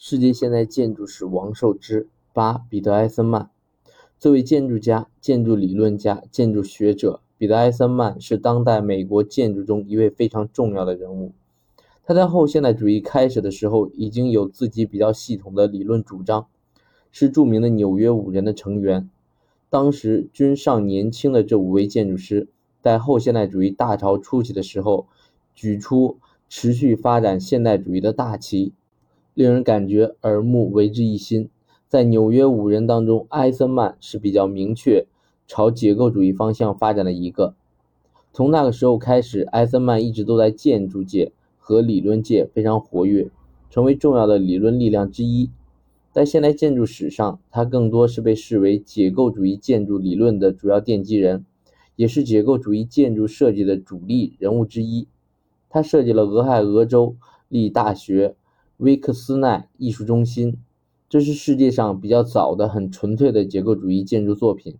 世界现代建筑史王受之八彼得·埃森曼，作为建筑家、建筑理论家、建筑学者，彼得·埃森曼是当代美国建筑中一位非常重要的人物。他在后现代主义开始的时候已经有自己比较系统的理论主张，是著名的纽约五人的成员。当时均尚年轻的这五位建筑师，在后现代主义大潮初期的时候，举出持续发展现代主义的大旗。令人感觉耳目为之一新。在纽约五人当中，埃森曼是比较明确朝结构主义方向发展的一个。从那个时候开始，埃森曼一直都在建筑界和理论界非常活跃，成为重要的理论力量之一。在现代建筑史上，他更多是被视为结构主义建筑理论的主要奠基人，也是结构主义建筑设计的主力人物之一。他设计了俄亥俄州立大学。威克斯奈艺术中心，这是世界上比较早的很纯粹的结构主义建筑作品。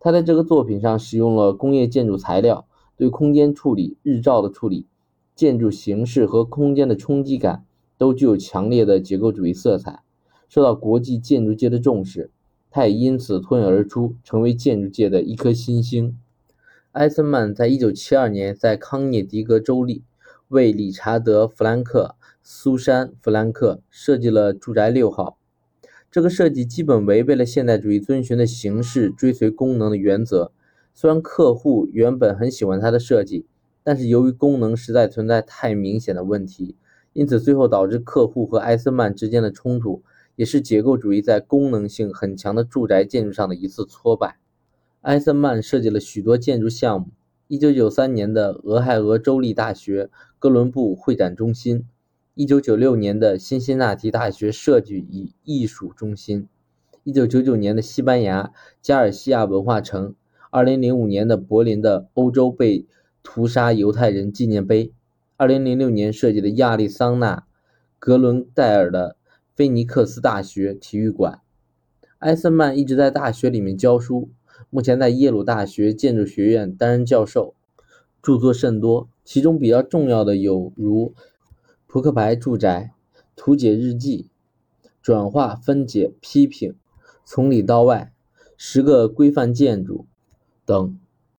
他在这个作品上使用了工业建筑材料，对空间处理、日照的处理、建筑形式和空间的冲击感都具有强烈的结构主义色彩，受到国际建筑界的重视。他也因此脱颖而出，成为建筑界的一颗新星。埃森曼在一九七二年在康涅狄格州立，为理查德·弗兰克。苏珊·弗兰克设计了住宅六号，这个设计基本违背了现代主义遵循的形式追随功能的原则。虽然客户原本很喜欢他的设计，但是由于功能实在存在太明显的问题，因此最后导致客户和埃森曼之间的冲突，也是结构主义在功能性很强的住宅建筑上的一次挫败。埃森曼设计了许多建筑项目：1993年的俄亥俄州立大学哥伦布会展中心。一九九六年的辛辛那提大学设计与艺术中心，一九九九年的西班牙加尔西亚文化城，二零零五年的柏林的欧洲被屠杀犹太人纪念碑，二零零六年设计的亚利桑那格伦戴尔的菲尼克斯大学体育馆。埃森曼一直在大学里面教书，目前在耶鲁大学建筑学院担任教授，著作甚多，其中比较重要的有如。扑克牌住宅、图解日记、转化分解批评、从里到外、十个规范建筑等。